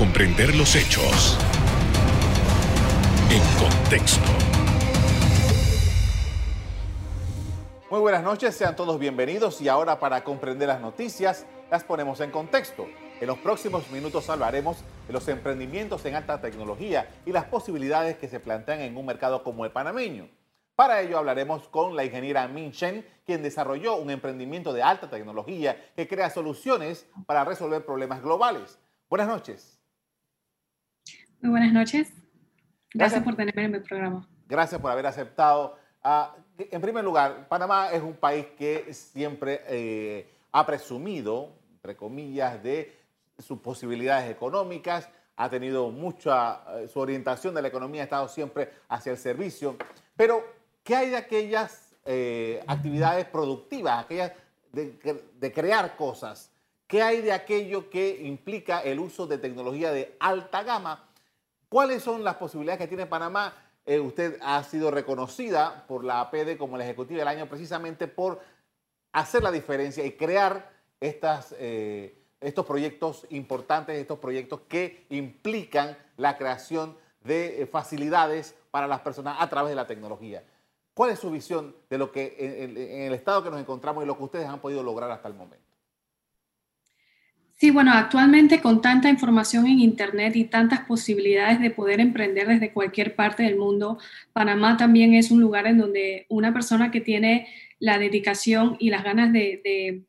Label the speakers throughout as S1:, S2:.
S1: comprender los hechos en contexto.
S2: Muy buenas noches, sean todos bienvenidos y ahora para comprender las noticias las ponemos en contexto. En los próximos minutos hablaremos de los emprendimientos en alta tecnología y las posibilidades que se plantean en un mercado como el panameño. Para ello hablaremos con la ingeniera Min Chen, quien desarrolló un emprendimiento de alta tecnología que crea soluciones para resolver problemas globales. Buenas noches.
S3: Muy buenas noches. Gracias, por tenerme en mi programa.
S2: Gracias por haber aceptado. Ah, en primer lugar, Panamá es un país que siempre eh, ha presumido, entre comillas, de sus posibilidades económicas, ha tenido mucha, eh, su orientación de la economía ha estado siempre hacia el servicio, pero ¿qué hay de aquellas eh, actividades productivas, aquellas de, crear cosas? ¿Qué hay de aquello que implica el uso de tecnología de alta gama? ¿Cuáles son las posibilidades que tiene Panamá? Eh, usted ha sido reconocida por la APD como la ejecutiva del año precisamente por hacer la diferencia y crear estas estos proyectos importantes, estos proyectos que implican la creación de eh, facilidades para las personas a través de la tecnología. ¿Cuál es su visión de lo que en, el estado que nos encontramos y lo que ustedes han podido lograr hasta el momento?
S3: Sí, bueno, actualmente con tanta información en Internet y tantas posibilidades de poder emprender desde cualquier parte del mundo, Panamá también es un lugar en donde una persona que tiene la dedicación y las ganas de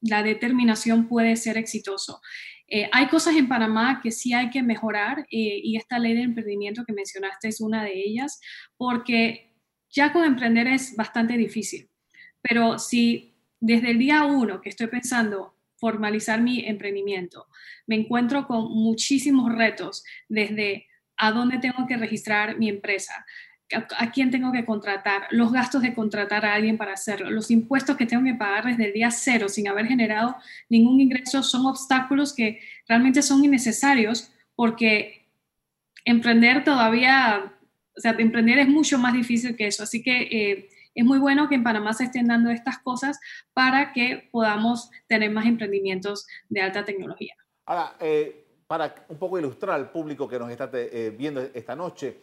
S3: la determinación puede ser exitoso. Eh, hay cosas en Panamá que sí hay que mejorar eh, y esta ley de emprendimiento que mencionaste es una de ellas, porque ya con emprender es bastante difícil, pero si desde el día uno que estoy pensando formalizar mi emprendimiento, me encuentro con muchísimos retos desde a dónde tengo que registrar mi empresa, a, quién tengo que contratar, los gastos de contratar a alguien para hacerlo, los impuestos que tengo que pagar desde el día cero sin haber generado ningún ingreso son obstáculos que realmente son innecesarios porque emprender todavía, o sea, emprender es mucho más difícil que eso. Así que eh, es muy bueno que en Panamá se estén dando estas cosas para que podamos tener más emprendimientos de alta tecnología.
S2: Ahora, eh, para un poco ilustrar al público que nos está eh, viendo esta noche,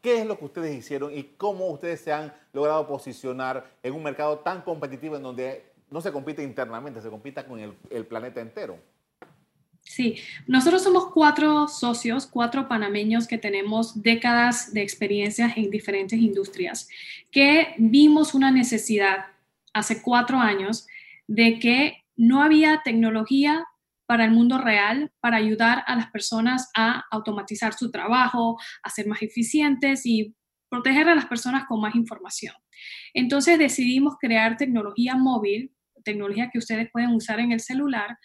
S2: ¿Qué es lo que ustedes hicieron y cómo ustedes se han logrado posicionar en un mercado tan competitivo en donde no se compite internamente, se compita con el, planeta entero?
S3: Sí, nosotros somos cuatro socios, cuatro panameños que tenemos décadas de experiencia en diferentes industrias, que vimos una necesidad hace cuatro años de que no había tecnología para el mundo real, para ayudar a las personas a automatizar su trabajo, a ser más eficientes y proteger a las personas con más información. Entonces decidimos crear tecnología móvil, tecnología que ustedes pueden usar en el celular,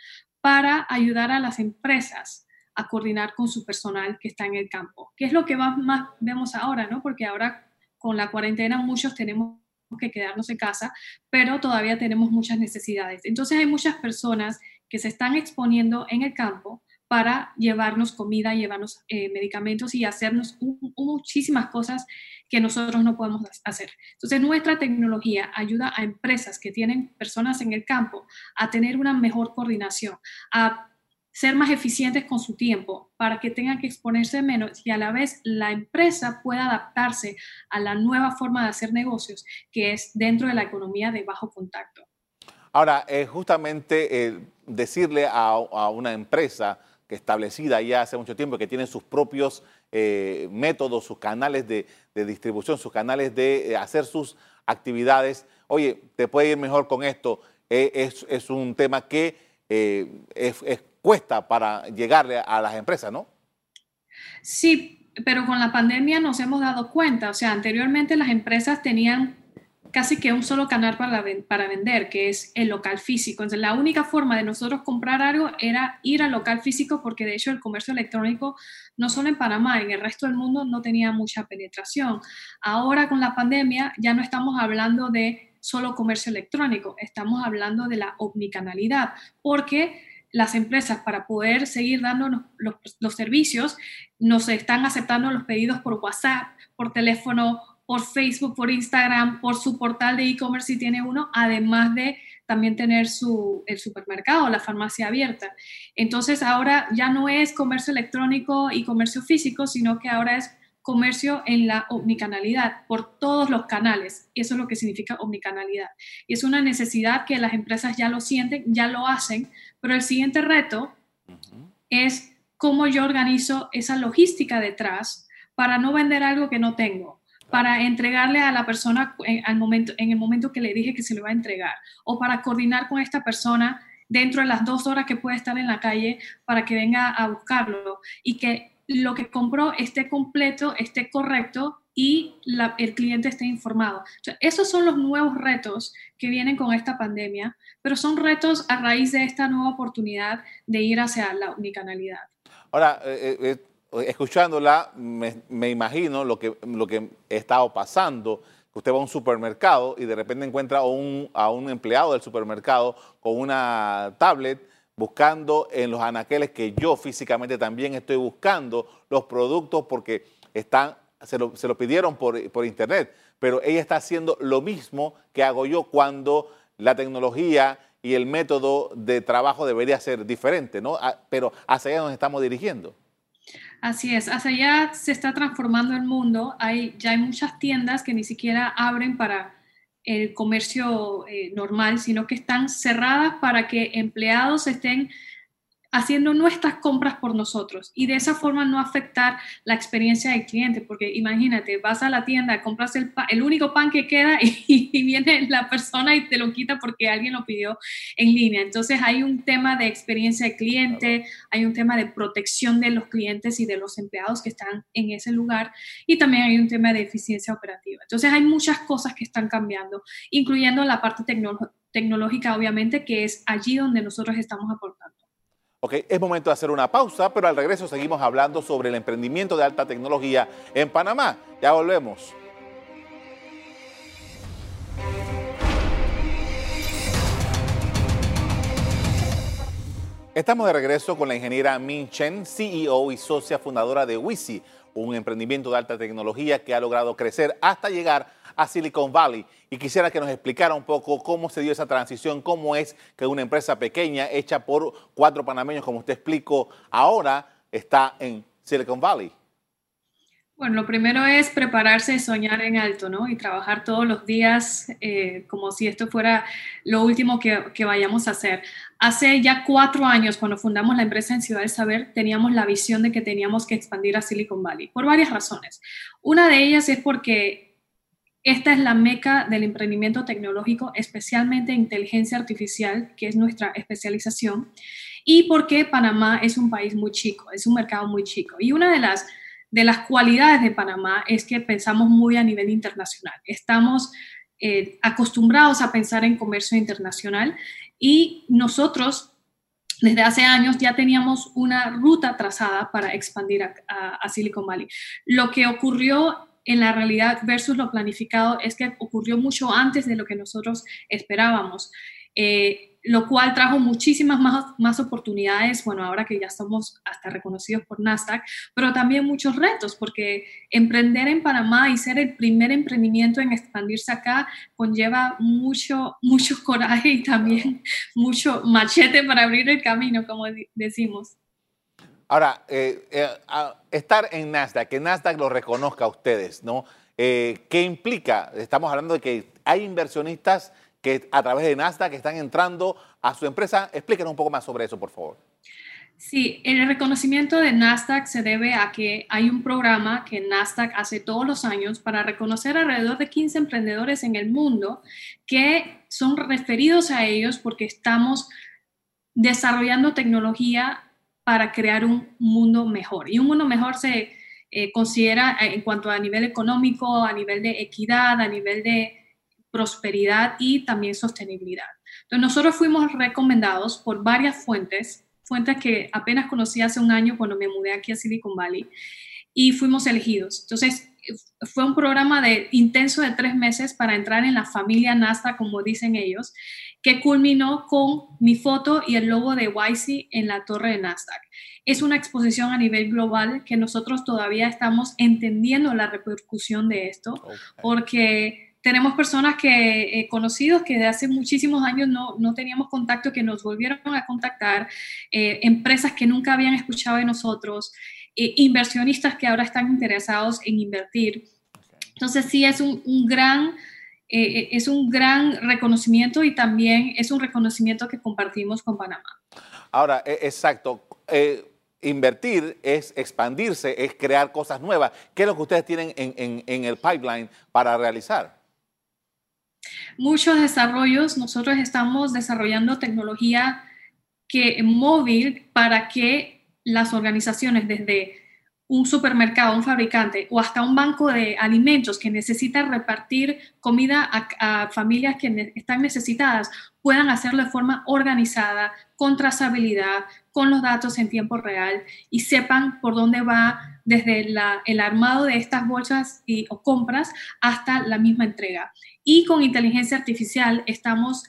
S3: para ayudar a las empresas a coordinar con su personal que está en el campo, que es lo que más, más vemos ahora, ¿no? Porque ahora con la cuarentena muchos tenemos que quedarnos en casa, pero todavía tenemos muchas necesidades. Entonces hay muchas personas que se están exponiendo en el campo para llevarnos comida, llevarnos eh, medicamentos y hacernos muchísimas cosas que nosotros no podemos hacer. Entonces, nuestra tecnología ayuda a empresas que tienen personas en el campo a tener una mejor coordinación, a ser más eficientes con su tiempo para que tengan que exponerse menos y a la vez la empresa pueda adaptarse a la nueva forma de hacer negocios que es dentro de la economía de bajo contacto.
S2: Ahora, eh, justamente eh, decirle a, una empresa que establecida ya hace mucho tiempo, que tiene sus propios eh, métodos, sus canales de, distribución, sus canales de hacer sus actividades, oye, te puede ir mejor con esto, es, un tema que es, cuesta para llegarle a las empresas, ¿no?
S3: Sí, pero con la pandemia nos hemos dado cuenta, o sea, anteriormente las empresas tenían casi que un solo canal para, para vender, que es el local físico. Entonces, la única forma de nosotros comprar algo era ir al local físico, porque de hecho el comercio electrónico, no solo en Panamá, en el resto del mundo no tenía mucha penetración. Ahora con la pandemia ya no estamos hablando de solo comercio electrónico, estamos hablando de la omnicanalidad, porque las empresas para poder seguir dándonos los, los servicios nos están aceptando los pedidos por WhatsApp, por teléfono por Facebook, por Instagram, por su portal de e-commerce si tiene uno, además de también tener su, el supermercado, la farmacia abierta. Entonces ahora ya no es comercio electrónico y comercio físico, sino que ahora es comercio en la omnicanalidad, por todos los canales. Eso es lo que significa omnicanalidad. Y es una necesidad que las empresas ya lo sienten, ya lo hacen, pero el siguiente reto es cómo yo organizo esa logística detrás para no vender algo que no tengo, para entregarle a la persona en, al momento, en el momento que le dije que se le va a entregar, o para coordinar con esta persona dentro de las dos horas que puede estar en la calle para que venga a buscarlo y que lo que compró esté completo, esté correcto y el cliente esté informado. esos son los nuevos retos que vienen con esta pandemia, pero son retos a raíz de esta nueva oportunidad de ir hacia la unicanalidad.
S2: Ahora, eh, eh, eh, escuchándola, me, imagino lo que, lo que he estado pasando, usted va a un supermercado y de repente encuentra a un, a un empleado del supermercado con una tablet buscando en los anaqueles que yo físicamente también estoy buscando los productos porque están, se lo, pidieron por, por, internet, pero ella está haciendo lo mismo que hago yo cuando la tecnología y el método de trabajo debería ser diferente, ¿no? Ah, pero hacia allá nos estamos dirigiendo.
S3: Así es, hacia allá se está transformando el mundo. Hay, ya hay muchas tiendas que ni siquiera abren para el comercio eh, normal, sino que están cerradas para que empleados estén haciendo nuestras compras por nosotros y de esa forma no afectar la experiencia del cliente, porque imagínate, vas a la tienda, compras el, el único pan que queda y, viene la persona y te lo quita porque alguien lo pidió en línea. Entonces hay un tema de experiencia de cliente, hay un tema de protección de los clientes y de los empleados que están en ese lugar y también hay un tema de eficiencia operativa. Entonces hay muchas cosas que están cambiando, incluyendo la parte tecnológica, obviamente, que es allí donde nosotros estamos aportando.
S2: Ok, es momento de hacer una pausa, pero al regreso seguimos hablando sobre el emprendimiento de alta tecnología en Panamá. Ya volvemos. Estamos de regreso con la ingeniera Min Chen, CEO y socia fundadora de Wisi, un emprendimiento de alta tecnología que ha logrado crecer hasta llegar a Silicon Valley y quisiera que nos explicara un poco cómo se dio esa transición, cómo es que una empresa pequeña hecha por cuatro panameños, como usted explicó, ahora está en Silicon Valley.
S3: Bueno, lo primero es prepararse y soñar en alto, ¿no? Y trabajar todos los días eh, como si esto fuera lo último que, que, vayamos a hacer. Hace ya cuatro años, cuando fundamos la empresa en Ciudad del Saber, teníamos la visión de que teníamos que expandir a Silicon Valley, por varias razones. Una de ellas es porque esta es la meca del emprendimiento tecnológico, especialmente inteligencia artificial, que es nuestra especialización, y porque Panamá es un país muy chico, es un mercado muy chico. Y una de las, de las cualidades de Panamá es que pensamos muy a nivel internacional. Estamos eh, acostumbrados a pensar en comercio internacional y nosotros desde hace años ya teníamos una ruta trazada para expandir a, a, Silicon Valley. Lo que ocurrió en la realidad versus lo planificado es que ocurrió mucho antes de lo que nosotros esperábamos, eh, lo cual trajo muchísimas más, más oportunidades, bueno, ahora que ya estamos hasta reconocidos por Nasdaq, pero también muchos retos, porque emprender en Panamá y ser el primer emprendimiento en expandirse acá conlleva mucho, mucho coraje y también mucho machete para abrir el camino, como decimos.
S2: Ahora, eh, eh, estar en Nasdaq, que Nasdaq lo reconozca a ustedes, ¿no? Eh, ¿Qué implica? Estamos hablando de que hay inversionistas que a través de Nasdaq están entrando a su empresa. Explíquenos un poco más sobre eso, por favor.
S3: Sí, el reconocimiento de Nasdaq se debe a que hay un programa que Nasdaq hace todos los años para reconocer alrededor de 15 emprendedores en el mundo que son referidos a ellos porque estamos desarrollando tecnología para crear un mundo mejor. Y un mundo mejor se eh, considera eh, en cuanto a nivel económico, a nivel de equidad, a nivel de prosperidad y también sostenibilidad. Entonces nosotros fuimos recomendados por varias fuentes, fuentes que apenas conocí hace un año cuando me mudé aquí a Silicon Valley, y fuimos elegidos. Entonces fue un programa de intenso de tres meses para entrar en la familia NASA, como dicen ellos, que culminó con mi foto y el logo de YC en la torre de Nasdaq. Es una exposición a nivel global que nosotros todavía estamos entendiendo la repercusión de esto, porque tenemos personas que, eh, conocidos que de hace muchísimos años no, no, teníamos contacto, que nos volvieron a contactar, eh, empresas que nunca habían escuchado de nosotros, inversionistas que ahora están interesados en invertir. Entonces sí es un, un gran... es un gran reconocimiento y también es un reconocimiento que compartimos con Panamá.
S2: Ahora, e, exacto invertir es expandirse, es crear cosas nuevas. ¿Qué es lo que ustedes tienen en, el pipeline para realizar?
S3: Muchos desarrollos. Nosotros estamos desarrollando tecnología que, móvil para que las organizaciones desde un supermercado, un fabricante o hasta un banco de alimentos que necesita repartir comida a, familias que están necesitadas puedan hacerlo de forma organizada, con trazabilidad, con los datos en tiempo real y sepan por dónde va desde el armado de estas bolsas o compras hasta la misma entrega. Y con inteligencia artificial estamos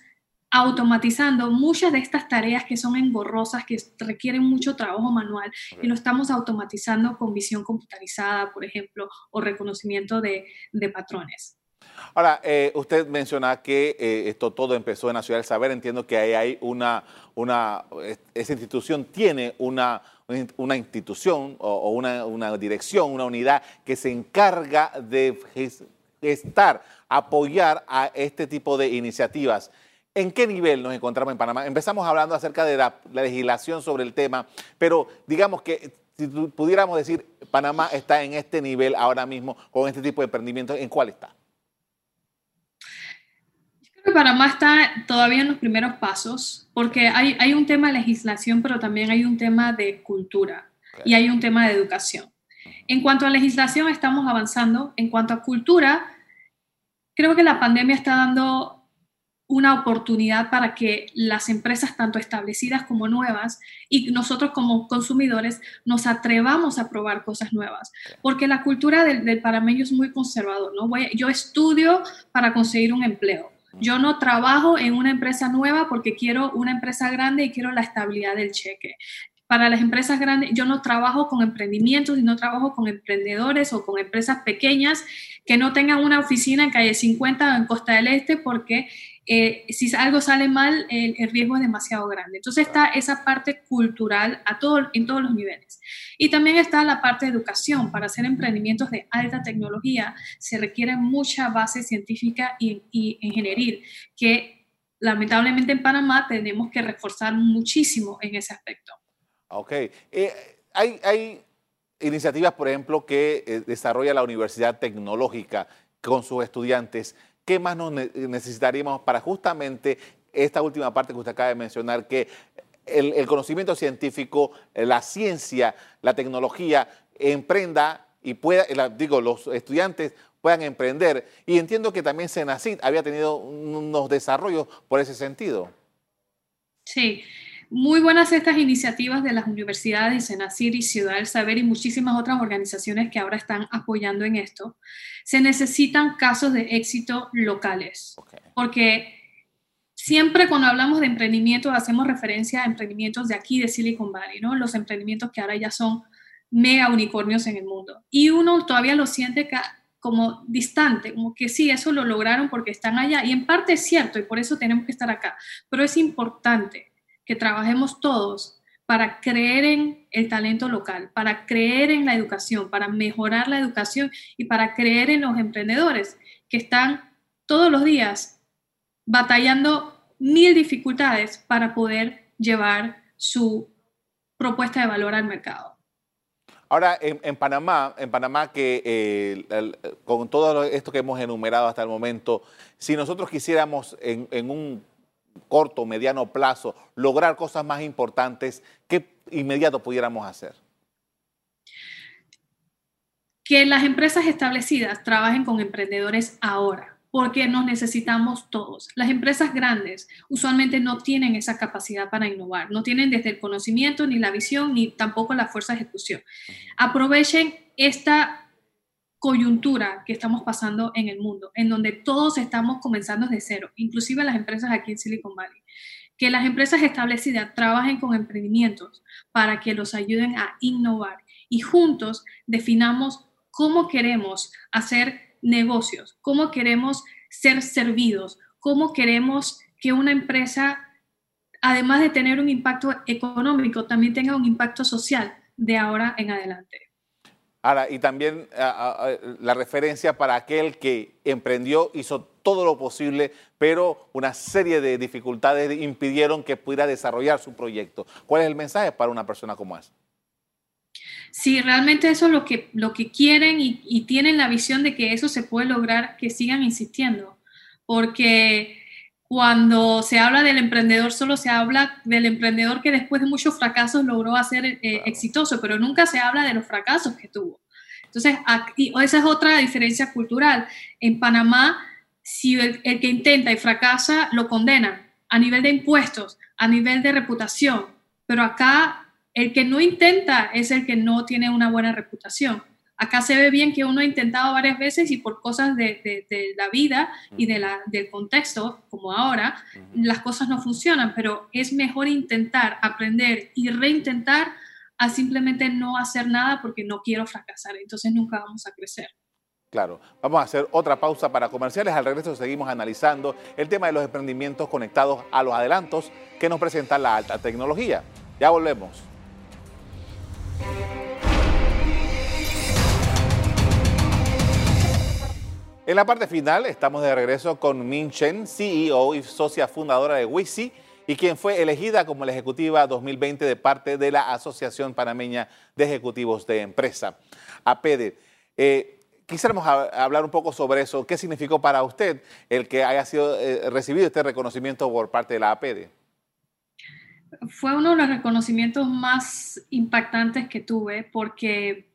S3: automatizando muchas de estas tareas que son engorrosas, que requieren mucho trabajo manual, y lo estamos automatizando con visión computarizada, por ejemplo, o reconocimiento de, patrones.
S2: Ahora, eh, usted menciona que eh, esto todo empezó en la Ciudad del Saber. Entiendo que ahí hay una, una esa institución tiene una, una institución o, una, una, dirección, una unidad que se encarga de gestar, apoyar a este tipo de iniciativas. ¿En qué nivel nos encontramos en Panamá? Empezamos hablando acerca de la, legislación sobre el tema, pero digamos que si pudiéramos decir, Panamá está en este nivel ahora mismo con este tipo de emprendimientos, ¿en cuál está?
S3: Yo creo que Panamá está todavía en los primeros pasos, porque hay, hay un tema de legislación, pero también hay un tema de cultura y hay un tema de educación. En cuanto a legislación, estamos avanzando. En cuanto a cultura, creo que la pandemia está dando una oportunidad para que las empresas, tanto establecidas como nuevas, y nosotros como consumidores, nos atrevamos a probar cosas nuevas. Porque la cultura del, del parameño es muy conservador, ¿no? Voy, yo estudio para conseguir un empleo. Yo no trabajo en una empresa nueva porque quiero una empresa grande y quiero la estabilidad del cheque para las empresas grandes, yo no trabajo con emprendimientos y no trabajo con emprendedores o con empresas pequeñas que no tengan una oficina en calle 50 o en Costa del Este porque eh, si algo sale mal, el, riesgo es demasiado grande. Entonces está esa parte cultural a todo, en todos los niveles. Y también está la parte de educación. Para hacer emprendimientos de alta tecnología se requiere mucha base científica y, y ingeniería, que lamentablemente en Panamá tenemos que reforzar muchísimo en ese aspecto.
S2: Ok. Eh, hay, hay, iniciativas, por ejemplo, que eh, desarrolla la Universidad Tecnológica con sus estudiantes ¿qué más nos necesitaríamos para justamente esta última parte que usted acaba de mencionar, que el, conocimiento científico, la ciencia, la tecnología emprenda y pueda, digo, los estudiantes puedan emprender. Y entiendo que también Senacid había tenido unos desarrollos por ese sentido.
S3: Sí, muy buenas estas iniciativas de las universidades de Senacir y Ciudad del Saber y muchísimas otras organizaciones que ahora están apoyando en esto. Se necesitan casos de éxito locales, porque siempre cuando hablamos de emprendimiento hacemos referencia a emprendimientos de aquí, de Silicon Valley, ¿no? Los emprendimientos que ahora ya son mega unicornios en el mundo. Y uno todavía lo siente como distante, como que sí, eso lo lograron porque están allá. Y en parte es cierto, y por eso tenemos que estar acá. Pero es importante que trabajemos todos para creer en el talento local, para creer en la educación, para mejorar la educación y para creer en los emprendedores que están todos los días batallando mil dificultades para poder llevar su propuesta de valor al mercado.
S2: Ahora, en, Panamá, en Panamá que eh, con todo esto que hemos enumerado hasta el momento, si nosotros quisiéramos en un corto, mediano plazo, lograr cosas más importantes, ¿qué inmediato pudiéramos hacer?
S3: Que las empresas establecidas trabajen con emprendedores ahora, porque nos necesitamos todos. Las empresas grandes usualmente no tienen esa capacidad para innovar, no tienen desde el conocimiento, ni la visión, ni tampoco la fuerza de ejecución. Aprovechen esta coyuntura que estamos pasando en el mundo, en donde todos estamos comenzando desde cero, inclusive las empresas aquí en Silicon Valley. Que las empresas establecidas trabajen con emprendimientos para que los ayuden a innovar y juntos definamos cómo queremos hacer negocios, cómo queremos ser servidos, cómo queremos que una empresa, además de tener un impacto económico, también tenga un impacto social de ahora en adelante.
S2: Y también la referencia para aquel que emprendió, hizo todo lo posible, pero una serie de dificultades impidieron que pudiera desarrollar su proyecto. ¿Cuál es el mensaje para una persona como esa?
S3: Si realmente eso es lo que, lo que quieren y, y tienen la visión de que eso se puede lograr, que sigan insistiendo. Porque cuando se habla del emprendedor, solo se habla del emprendedor que después de muchos fracasos logró hacer eh, exitoso, pero nunca se habla de los fracasos que tuvo. Entonces, aquí, esa es otra diferencia cultural. En Panamá, si el, el, que intenta y fracasa, lo condenan a nivel de impuestos, a nivel de reputación, pero acá el que no intenta es el que no tiene una buena reputación. Acá se ve bien que uno ha intentado varias veces y por cosas de, la vida y de la, del contexto, como ahora, las cosas no funcionan, pero es mejor intentar, aprender y reintentar a simplemente no hacer nada porque no quiero fracasar. Entonces nunca vamos a crecer.
S2: Claro, vamos a hacer otra pausa para comerciales. Al regreso seguimos analizando el tema de los emprendimientos conectados a los adelantos que nos presenta la alta tecnología. Ya volvemos. En la parte final estamos de regreso con Min Chen, CEO y socia fundadora de Wisi y quien fue elegida como la ejecutiva 2020 de parte de la Asociación Panameña de Ejecutivos de Empresa, APEDE. Eh, quisiéramos hablar un poco sobre eso. ¿Qué significó para usted el que haya sido eh, recibido este reconocimiento por parte de la APEDE?
S3: Fue uno de los reconocimientos más impactantes que tuve porque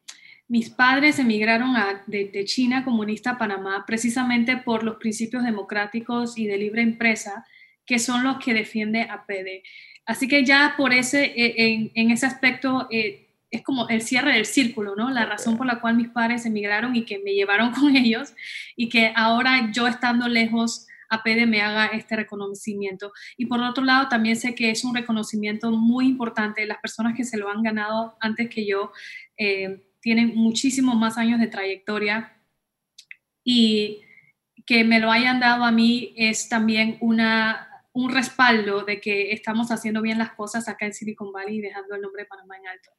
S3: mis padres emigraron de, China comunista a Panamá precisamente por los principios democráticos y de libre empresa, que son los que defiende APD. Así que ya por ese, e, en, ese aspecto, eh, es como el cierre del círculo, ¿no? La razón por la cual mis padres emigraron y que me llevaron con ellos y que ahora yo estando lejos, APD me haga este reconocimiento. Y por otro lado, también sé que es un reconocimiento muy importante. Las personas que se lo han ganado antes que yo, eh, tienen muchísimos más años de trayectoria y que me lo hayan dado a mí es también una, un respaldo de que estamos haciendo bien las cosas acá en Silicon Valley y dejando el nombre de Panamá en alto.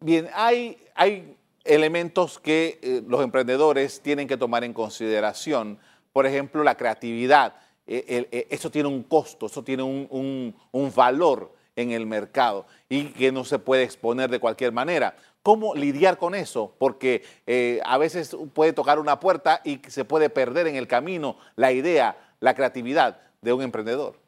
S2: Bien, hay, hay elementos que eh, los emprendedores tienen que tomar en consideración. Por ejemplo, la creatividad. Eh, eh, eso tiene un costo, eso tiene un, un, un valor en el mercado y que no se puede exponer de cualquier manera. ¿Cómo lidiar con eso? Porque eh, a veces puede tocar una puerta y se puede perder en el camino la idea, la creatividad de un emprendedor.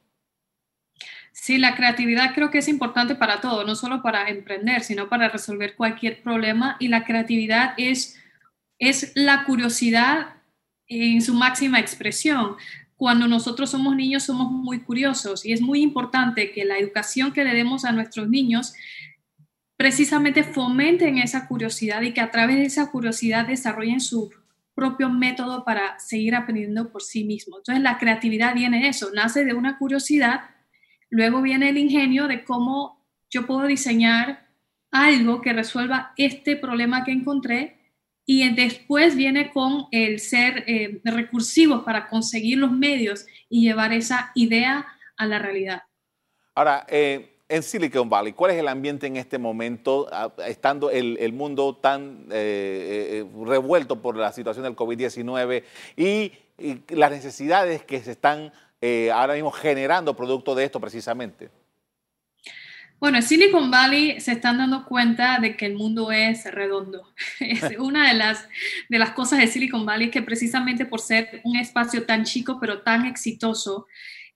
S3: Sí, la creatividad creo que es importante para todo, no solo para emprender, sino para resolver cualquier problema. Y la creatividad es, es la curiosidad en su máxima expresión. Cuando nosotros somos niños somos muy curiosos y es muy importante que la educación que le demos a nuestros niños precisamente fomenten esa curiosidad y que a través de esa curiosidad desarrollen su propio método para seguir aprendiendo por sí mismos. Entonces la creatividad viene de eso, nace de una curiosidad, luego viene el ingenio de cómo yo puedo diseñar algo que resuelva este problema que encontré y después viene con el ser eh, recursivo para conseguir los medios y llevar esa idea a la realidad.
S2: Ahora, eh, en Silicon Valley, ¿cuál es el ambiente en este momento, ah, estando el, mundo tan eh, eh, revuelto por la situación del COVID-19 y, las necesidades que se están eh, ahora mismo generando producto de esto precisamente?
S3: Bueno, en Silicon Valley se están dando cuenta de que el mundo es redondo. Es una de las, de las cosas de Silicon Valley que precisamente por ser un espacio tan chico pero tan exitoso,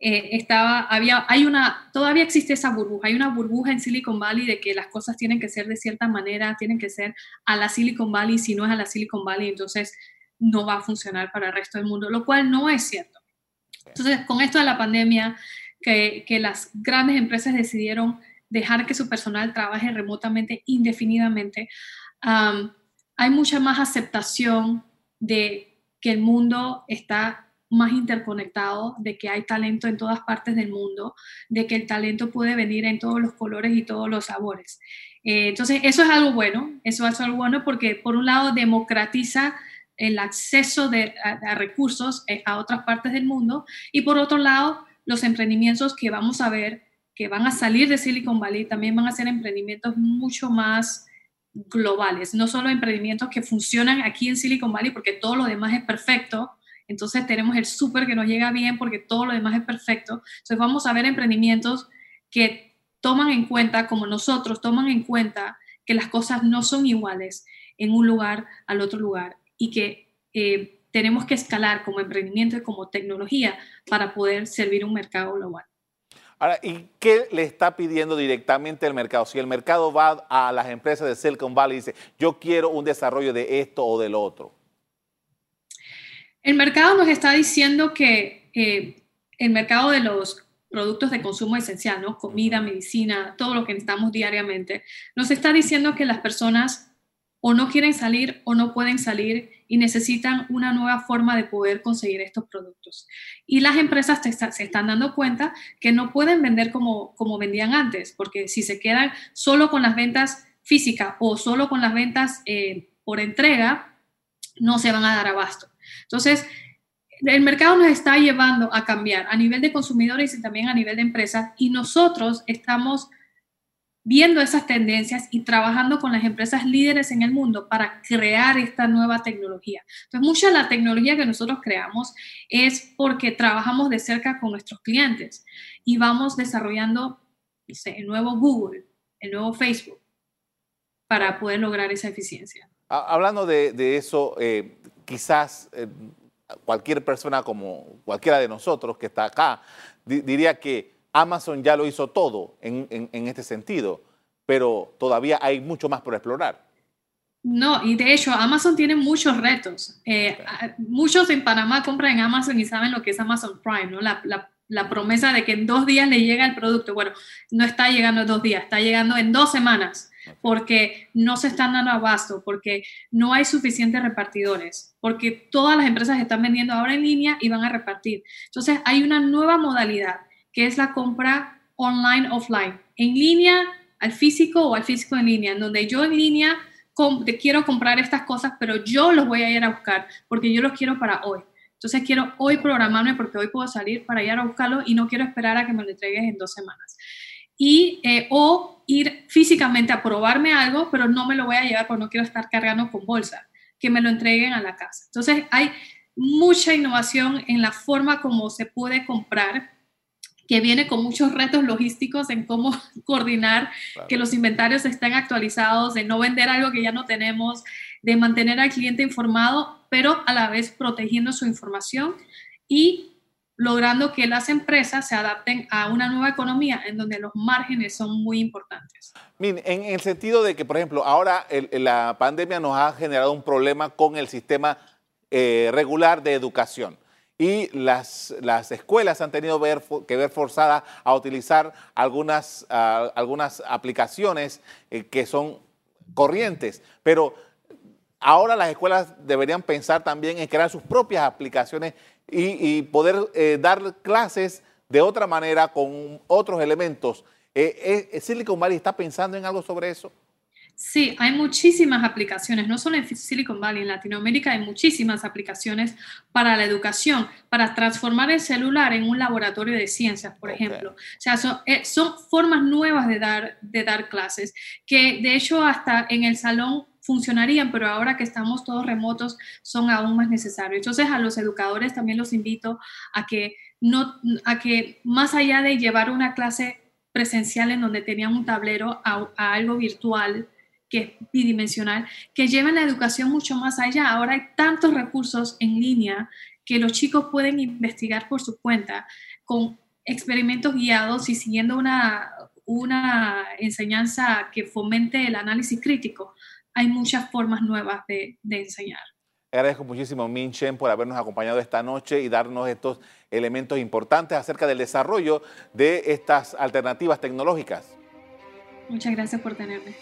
S3: eh, estaba, había, hay una, todavía existe esa burbuja, hay una burbuja en Silicon Valley de que las cosas tienen que ser de cierta manera, tienen que ser a la Silicon Valley, si no es a la Silicon Valley, entonces no va a funcionar para el resto del mundo, lo cual no es cierto. Entonces, con esto de la pandemia, que, que las grandes empresas decidieron dejar que su personal trabaje remotamente indefinidamente, hay mucha más aceptación de que el mundo está más interconectado, de que hay talento en todas partes del mundo, de que el talento puede venir en todos los colores y todos los sabores. Eh, entonces, eso es algo bueno, eso es algo bueno porque por un lado democratiza el acceso a, recursos eh, a otras partes del mundo y por otro lado, los emprendimientos que vamos a ver que van a salir de Silicon Valley también van a ser emprendimientos mucho más globales, no solo emprendimientos que funcionan aquí en Silicon Valley porque todo lo demás es perfecto, entonces tenemos el súper que nos llega bien porque todo lo demás es perfecto, entonces vamos a ver emprendimientos que toman en cuenta, como nosotros, toman en cuenta que las cosas no son iguales en un lugar al otro lugar y que eh, tenemos que escalar como emprendimiento y como tecnología para poder servir un mercado global.
S2: Ahora, ¿y qué le está pidiendo directamente el mercado? Si el mercado va a las empresas de Silicon Valley y dice, yo quiero un desarrollo de esto o del otro.
S3: El mercado nos está diciendo que eh, el mercado de los productos de consumo esencial, ¿no? Comida, medicina, todo lo que necesitamos diariamente, nos está diciendo que las personas o no quieren salir o no pueden salir y necesitan una nueva forma de poder conseguir estos productos. Y las empresas se están dando cuenta que no pueden vender como, como vendían antes, porque si se quedan solo con las ventas físicas o solo con las ventas eh, por entrega, no se van a dar abasto. Entonces, el mercado nos está llevando a cambiar a nivel de consumidores y también a nivel de empresas y nosotros estamos viendo esas tendencias y trabajando con las empresas líderes en el mundo para crear esta nueva tecnología. Entonces, mucha de la tecnología que nosotros creamos es porque trabajamos de cerca con nuestros clientes y vamos desarrollando el nuevo Google, el nuevo Facebook, para poder lograr esa eficiencia.
S2: Hablando de, eso, eh, quizás eh, cualquier persona como cualquiera de nosotros que está acá diría que Amazon ya lo hizo todo en, este sentido, pero todavía hay mucho más por explorar.
S3: No, y de hecho Amazon tiene muchos retos. Eh, muchos en Panamá compran en Amazon y saben lo que es Amazon Prime, ¿no? La, la, promesa de que en dos días le llega el producto. Bueno, no está llegando en dos días, está llegando en dos semanas porque no se están dando abasto, porque no hay suficientes repartidores, porque todas las empresas están vendiendo ahora en línea y van a repartir. Entonces hay una nueva modalidad que es la compra online, offline, en línea al físico o al físico en línea, en donde yo en línea quiero comprar estas cosas, pero yo los voy a ir a buscar porque yo los quiero para hoy. Entonces quiero hoy programarme porque hoy puedo salir para ir a buscarlo y no quiero esperar a que me lo entregues en dos semanas. Y, eh, o ir físicamente a probarme algo, pero no me lo voy a llevar porque no quiero estar cargando con bolsa, que me lo entreguen a la casa. Entonces hay mucha innovación en la forma como se puede comprar que viene con muchos retos logísticos en cómo coordinar que los inventarios estén actualizados, de no vender algo que ya no tenemos, de mantener al cliente informado, pero a la vez protegiendo su información y logrando que las empresas se adapten a una nueva economía en donde los márgenes son muy importantes.
S2: en el sentido de que, por ejemplo, ahora la pandemia nos ha generado un problema con el sistema eh, regular de educación y las, las escuelas han tenido ver, que ver forzadas a utilizar algunas, algunas aplicaciones eh, que son corrientes, pero ahora las escuelas deberían pensar también en crear sus propias aplicaciones y, poder eh, dar clases de otra manera con otros elementos. Eh, ¿Silicon Valley está pensando en algo sobre eso?
S3: Sí, hay muchísimas aplicaciones, no solo en Silicon Valley, en Latinoamérica hay muchísimas aplicaciones para la educación, para transformar el celular en un laboratorio de ciencias, por ejemplo. O sea, eh, son, formas nuevas de dar, de dar clases, que de hecho hasta en el salón funcionarían, pero ahora que estamos todos remotos son aún más necesarios. Entonces a los educadores también los invito a que, no, a que más allá de llevar una clase presencial en donde tenían un tablero a algo virtual, que es bidimensional, que llevan la educación mucho más allá. Ahora hay tantos recursos en línea que los chicos pueden investigar por su cuenta con experimentos guiados y siguiendo una, una enseñanza que fomente el análisis crítico. Hay muchas formas nuevas de, de enseñar.
S2: Agradezco muchísimo a Min Chen por habernos acompañado esta noche y darnos estos elementos importantes acerca del desarrollo de estas alternativas tecnológicas.
S3: Muchas gracias por tenerme.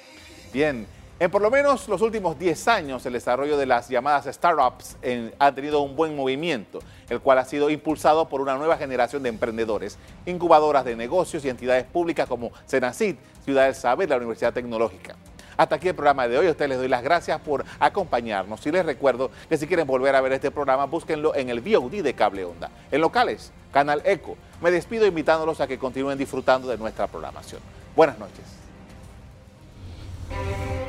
S2: Bien, en por lo menos los últimos 10 años el desarrollo de las llamadas startups ha tenido un buen movimiento, el cual ha sido impulsado por una nueva generación de emprendedores, incubadoras de negocios y entidades públicas como Senacid, Ciudad del Saber, la Universidad Tecnológica. Hasta aquí el programa de hoy. A ustedes les doy las gracias por acompañarnos y les recuerdo que si quieren volver a ver este programa, búsquenlo en el VOD de Cable Onda. En locales, Canal Eco. Me despido invitándolos a que continúen disfrutando de nuestra programación. Buenas noches. Thank you.